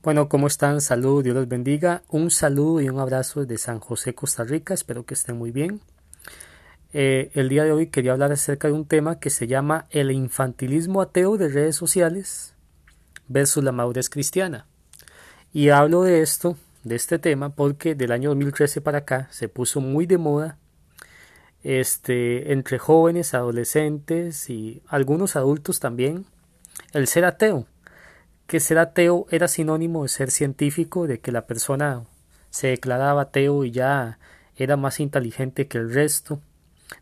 Bueno, ¿cómo están? Salud, Dios los bendiga. Un saludo y un abrazo desde San José, Costa Rica. Espero que estén muy bien. Eh, el día de hoy quería hablar acerca de un tema que se llama el infantilismo ateo de redes sociales versus la madurez cristiana. Y hablo de esto, de este tema, porque del año 2013 para acá se puso muy de moda este, entre jóvenes, adolescentes y algunos adultos también, el ser ateo que ser ateo era sinónimo de ser científico, de que la persona se declaraba ateo y ya era más inteligente que el resto,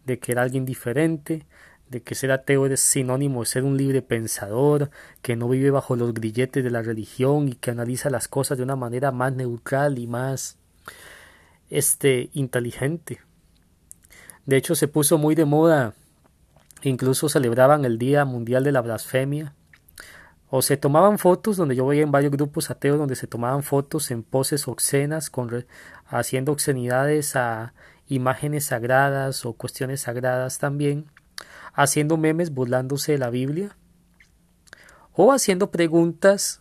de que era alguien diferente, de que ser ateo es sinónimo de ser un libre pensador, que no vive bajo los grilletes de la religión y que analiza las cosas de una manera más neutral y más este inteligente. De hecho se puso muy de moda, incluso celebraban el Día Mundial de la Blasfemia, o se tomaban fotos, donde yo veía en varios grupos ateos donde se tomaban fotos en poses obscenas, con, haciendo obscenidades a imágenes sagradas o cuestiones sagradas también, haciendo memes burlándose de la Biblia, o haciendo preguntas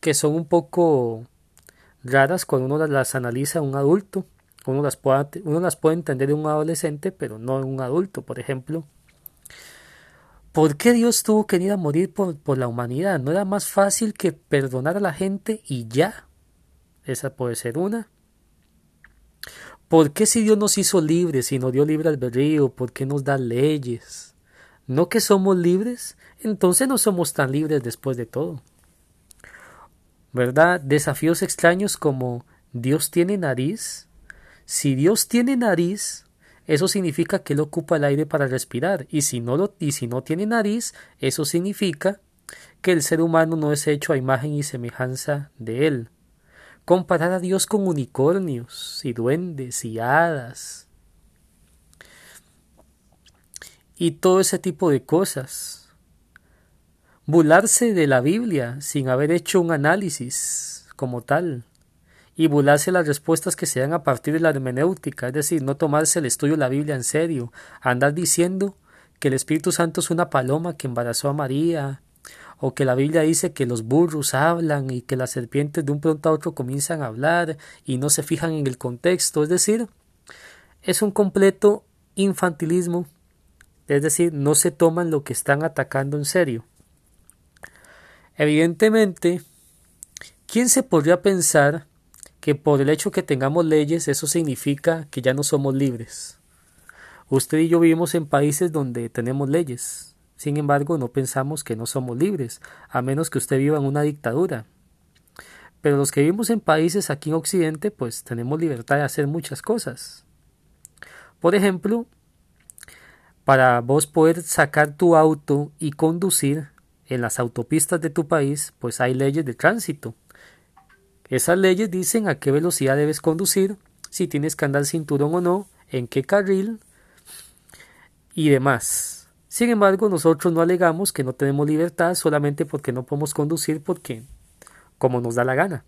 que son un poco raras cuando uno las analiza un adulto. Uno las, puede, uno las puede entender de un adolescente, pero no de un adulto. Por ejemplo, ¿Por qué Dios tuvo que ir a morir por, por, la humanidad? ¿No era más fácil que perdonar a la gente y ya? Esa puede ser una. ¿Por qué si Dios nos hizo libres y nos dio libre albedrío, por qué nos da leyes? ¿No que somos libres? Entonces no somos tan libres después de todo. ¿Verdad? Desafíos extraños como Dios tiene nariz. Si Dios tiene nariz, eso significa que él ocupa el aire para respirar, y si no, lo, y si no tiene nariz, eso significa que el ser humano no es hecho a imagen y semejanza de él. Comparar a Dios con unicornios y duendes y hadas y todo ese tipo de cosas. Burlarse de la Biblia sin haber hecho un análisis como tal y burlarse las respuestas que se dan a partir de la hermenéutica, es decir, no tomarse el estudio de la Biblia en serio, andar diciendo que el Espíritu Santo es una paloma que embarazó a María, o que la Biblia dice que los burros hablan y que las serpientes de un pronto a otro comienzan a hablar y no se fijan en el contexto, es decir, es un completo infantilismo, es decir, no se toman lo que están atacando en serio. Evidentemente, ¿quién se podría pensar que por el hecho que tengamos leyes eso significa que ya no somos libres. Usted y yo vivimos en países donde tenemos leyes. Sin embargo, no pensamos que no somos libres, a menos que usted viva en una dictadura. Pero los que vivimos en países aquí en Occidente, pues tenemos libertad de hacer muchas cosas. Por ejemplo, para vos poder sacar tu auto y conducir en las autopistas de tu país, pues hay leyes de tránsito. Esas leyes dicen a qué velocidad debes conducir, si tienes que andar cinturón o no, en qué carril y demás. Sin embargo, nosotros no alegamos que no tenemos libertad solamente porque no podemos conducir porque como nos da la gana.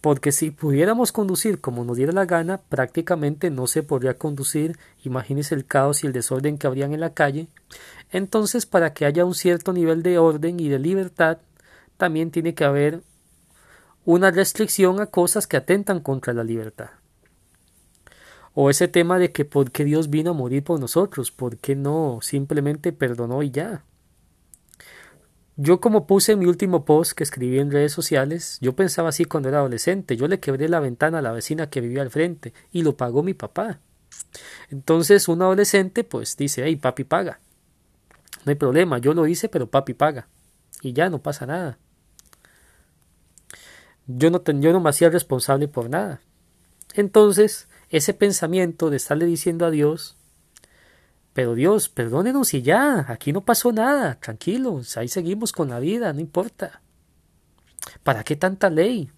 Porque si pudiéramos conducir como nos diera la gana, prácticamente no se podría conducir. Imagínese el caos y el desorden que habrían en la calle. Entonces, para que haya un cierto nivel de orden y de libertad, también tiene que haber una restricción a cosas que atentan contra la libertad. O ese tema de que por qué Dios vino a morir por nosotros, por qué no simplemente perdonó y ya. Yo como puse en mi último post que escribí en redes sociales, yo pensaba así cuando era adolescente, yo le quebré la ventana a la vecina que vivía al frente y lo pagó mi papá. Entonces un adolescente pues dice, hey papi paga. No hay problema, yo lo hice pero papi paga. Y ya no pasa nada. Yo no, yo no me hacía responsable por nada. Entonces, ese pensamiento de estarle diciendo a Dios, pero Dios, perdónenos y ya, aquí no pasó nada, tranquilos, ahí seguimos con la vida, no importa. ¿Para qué tanta ley?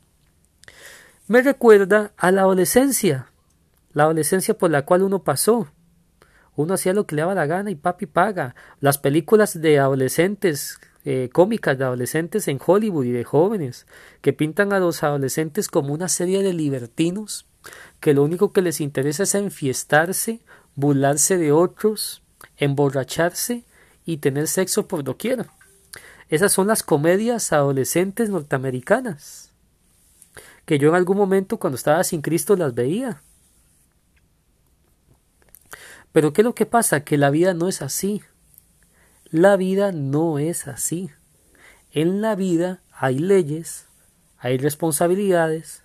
Me recuerda a la adolescencia, la adolescencia por la cual uno pasó. Uno hacía lo que le daba la gana y papi paga. Las películas de adolescentes eh, cómicas de adolescentes en Hollywood y de jóvenes, que pintan a los adolescentes como una serie de libertinos, que lo único que les interesa es enfiestarse, burlarse de otros, emborracharse y tener sexo por doquier. Esas son las comedias adolescentes norteamericanas. que yo en algún momento cuando estaba sin Cristo las veía. Pero ¿qué es lo que pasa? Que la vida no es así. La vida no es así. En la vida hay leyes, hay responsabilidades.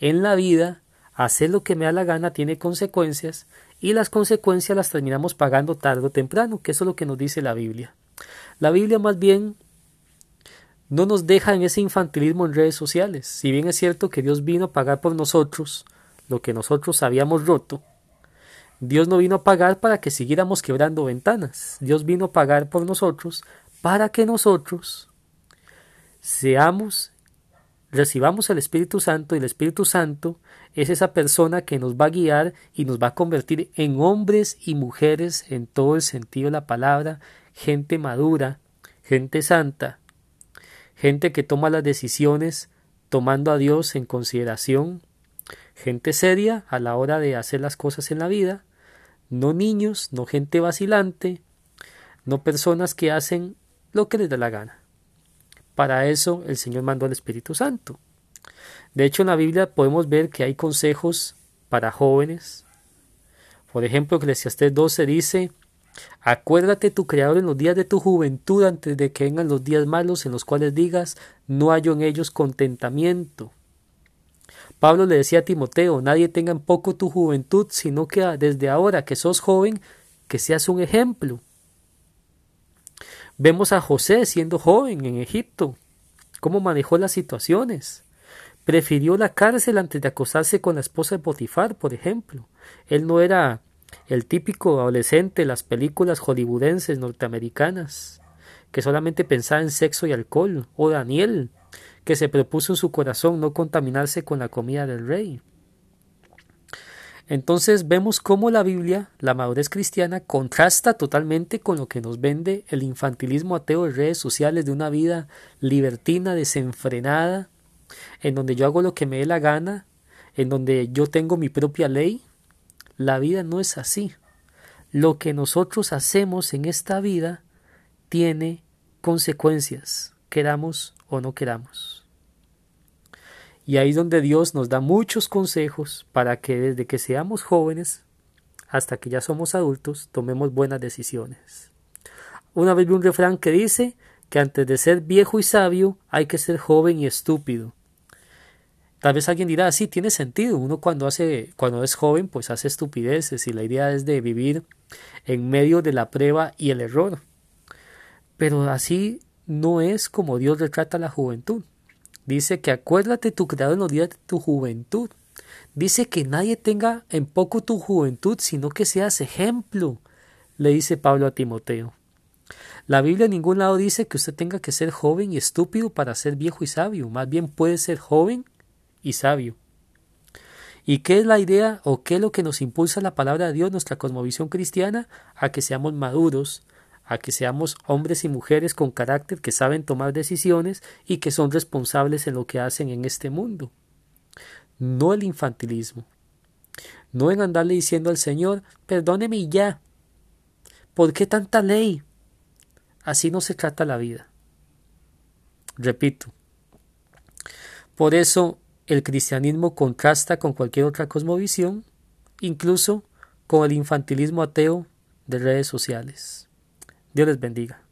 En la vida, hacer lo que me da la gana tiene consecuencias y las consecuencias las terminamos pagando tarde o temprano, que eso es lo que nos dice la Biblia. La Biblia más bien no nos deja en ese infantilismo en redes sociales. Si bien es cierto que Dios vino a pagar por nosotros lo que nosotros habíamos roto, Dios no vino a pagar para que siguiéramos quebrando ventanas. Dios vino a pagar por nosotros para que nosotros seamos, recibamos el Espíritu Santo y el Espíritu Santo es esa persona que nos va a guiar y nos va a convertir en hombres y mujeres en todo el sentido de la palabra, gente madura, gente santa, gente que toma las decisiones tomando a Dios en consideración, gente seria a la hora de hacer las cosas en la vida, no niños, no gente vacilante, no personas que hacen lo que les da la gana. Para eso el Señor mandó al Espíritu Santo. De hecho, en la Biblia podemos ver que hay consejos para jóvenes. Por ejemplo, Eclesiastés 12 dice, Acuérdate tu Creador en los días de tu juventud antes de que vengan los días malos en los cuales digas no hallo en ellos contentamiento. Pablo le decía a Timoteo, nadie tenga en poco tu juventud, sino que desde ahora que sos joven, que seas un ejemplo. Vemos a José siendo joven en Egipto, cómo manejó las situaciones. Prefirió la cárcel antes de acostarse con la esposa de Potifar, por ejemplo. Él no era el típico adolescente de las películas hollywoodenses norteamericanas, que solamente pensaba en sexo y alcohol, o Daniel, que se propuso en su corazón no contaminarse con la comida del rey. Entonces vemos cómo la Biblia, la madurez cristiana, contrasta totalmente con lo que nos vende el infantilismo ateo de redes sociales de una vida libertina, desenfrenada, en donde yo hago lo que me dé la gana, en donde yo tengo mi propia ley, la vida no es así. Lo que nosotros hacemos en esta vida tiene consecuencias, queramos o no queramos. Y ahí es donde Dios nos da muchos consejos para que desde que seamos jóvenes hasta que ya somos adultos tomemos buenas decisiones. Una vez vi un refrán que dice que antes de ser viejo y sabio hay que ser joven y estúpido. Tal vez alguien dirá, sí, tiene sentido. Uno cuando hace, cuando es joven, pues hace estupideces y la idea es de vivir en medio de la prueba y el error. Pero así no es como Dios retrata la juventud. Dice que acuérdate tu creador en los días de tu juventud. Dice que nadie tenga en poco tu juventud, sino que seas ejemplo, le dice Pablo a Timoteo. La Biblia en ningún lado dice que usted tenga que ser joven y estúpido para ser viejo y sabio. Más bien puede ser joven y sabio. ¿Y qué es la idea o qué es lo que nos impulsa la palabra de Dios, nuestra cosmovisión cristiana? A que seamos maduros, a que seamos hombres y mujeres con carácter que saben tomar decisiones y que son responsables en lo que hacen en este mundo. No el infantilismo. No en andarle diciendo al Señor, perdóneme ya. ¿Por qué tanta ley? Así no se trata la vida. Repito. Por eso el cristianismo contrasta con cualquier otra cosmovisión, incluso con el infantilismo ateo de redes sociales. Dios les bendiga.